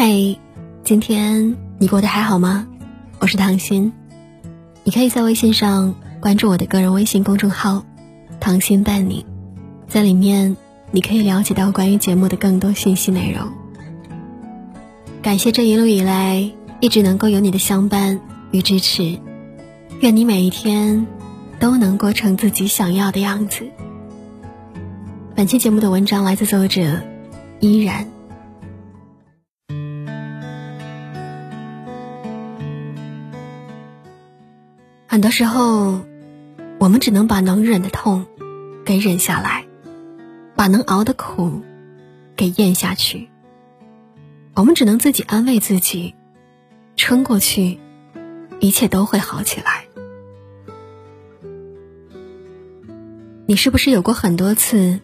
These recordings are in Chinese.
嘿，今天你过得还好吗？我是唐心，你可以在微信上关注我的个人微信公众号“唐心伴你”，在里面你可以了解到关于节目的更多信息内容。感谢这一路以来一直能够有你的相伴与支持，愿你每一天都能过成自己想要的样子。本期节目的文章来自作者依然。很多时候，我们只能把能忍的痛给忍下来，把能熬的苦给咽下去。我们只能自己安慰自己，撑过去，一切都会好起来。你是不是有过很多次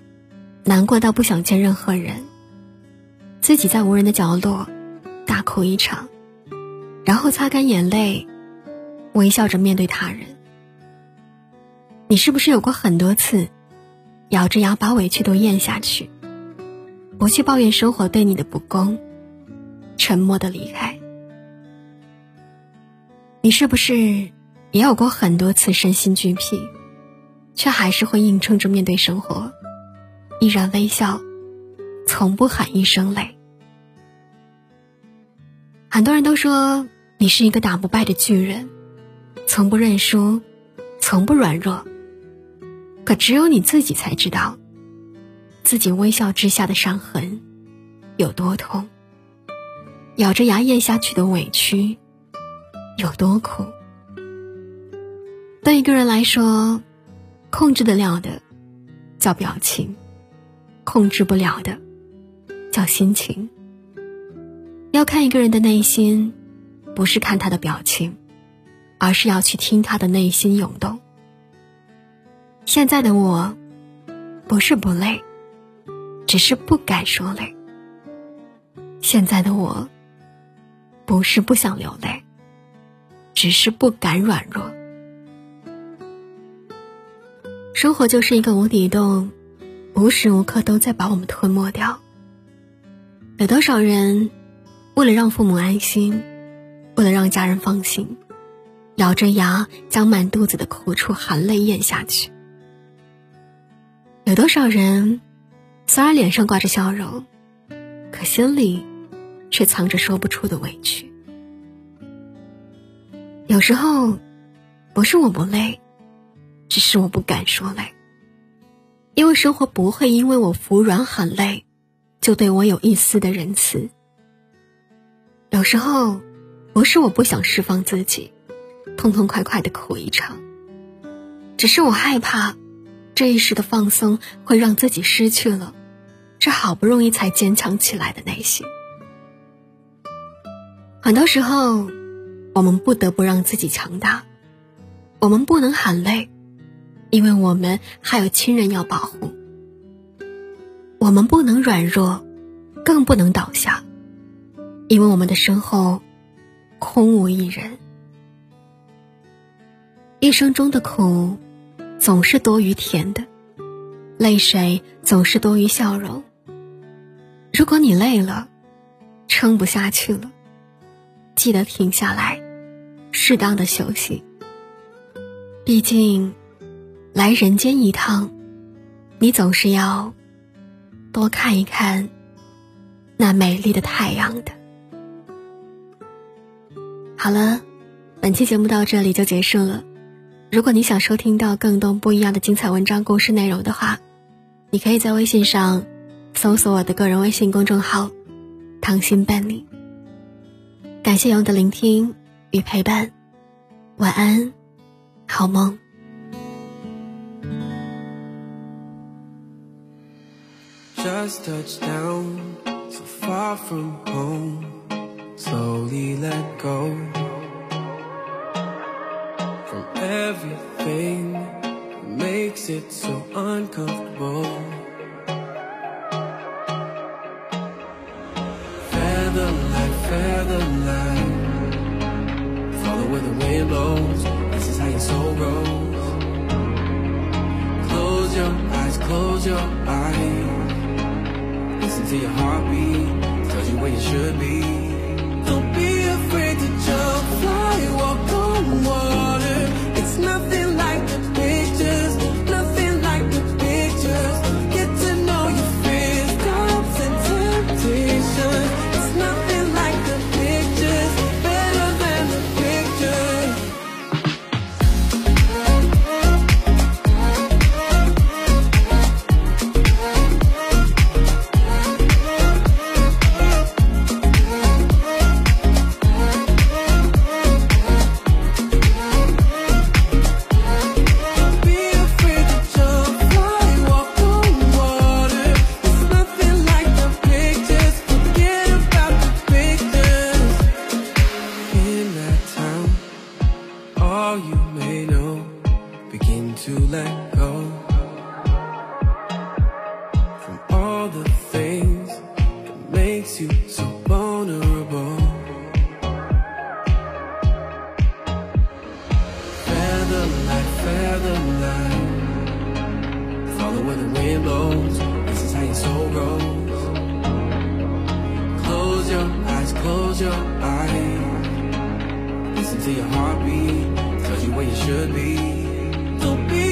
难过到不想见任何人，自己在无人的角落大哭一场，然后擦干眼泪？微笑着面对他人，你是不是有过很多次，咬着牙把委屈都咽下去，不去抱怨生活对你的不公，沉默的离开？你是不是也有过很多次身心俱疲，却还是会硬撑着面对生活，依然微笑，从不喊一声累？很多人都说你是一个打不败的巨人。从不认输，从不软弱。可只有你自己才知道，自己微笑之下的伤痕有多痛，咬着牙咽下去的委屈有多苦。对一个人来说，控制得了的叫表情，控制不了的叫心情。要看一个人的内心，不是看他的表情。而是要去听他的内心涌动。现在的我，不是不累，只是不敢说累。现在的我，不是不想流泪，只是不敢软弱。生活就是一个无底洞，无时无刻都在把我们吞没掉。有多少人，为了让父母安心，为了让家人放心。咬着牙将满肚子的苦楚含泪咽下去。有多少人，虽然脸上挂着笑容，可心里却藏着说不出的委屈。有时候，不是我不累，只是我不敢说累。因为生活不会因为我服软喊累，就对我有一丝的仁慈。有时候，不是我不想释放自己。痛痛快快的哭一场，只是我害怕，这一时的放松会让自己失去了这好不容易才坚强起来的内心。很多时候，我们不得不让自己强大，我们不能喊累，因为我们还有亲人要保护；我们不能软弱，更不能倒下，因为我们的身后空无一人。一生中的苦，总是多于甜的，泪水总是多于笑容。如果你累了，撑不下去了，记得停下来，适当的休息。毕竟，来人间一趟，你总是要多看一看那美丽的太阳的。好了，本期节目到这里就结束了。如果你想收听到更多不一样的精彩文章、故事内容的话，你可以在微信上搜索我的个人微信公众号“糖心伴你”。感谢有你的聆听与陪伴，晚安，好梦。Everything makes it so uncomfortable. Feather light. Follow where the wind blows. This is how your soul grows. Close your eyes, close your eyes. Listen to your heartbeat. Tells you where you should be. Don't be may know, begin to let go from all the things that makes you so vulnerable. Feather light, feather light. Follow where the wind blows. This is how your soul grows. Close your eyes, close your eyes. Listen to your heartbeat. 我也是你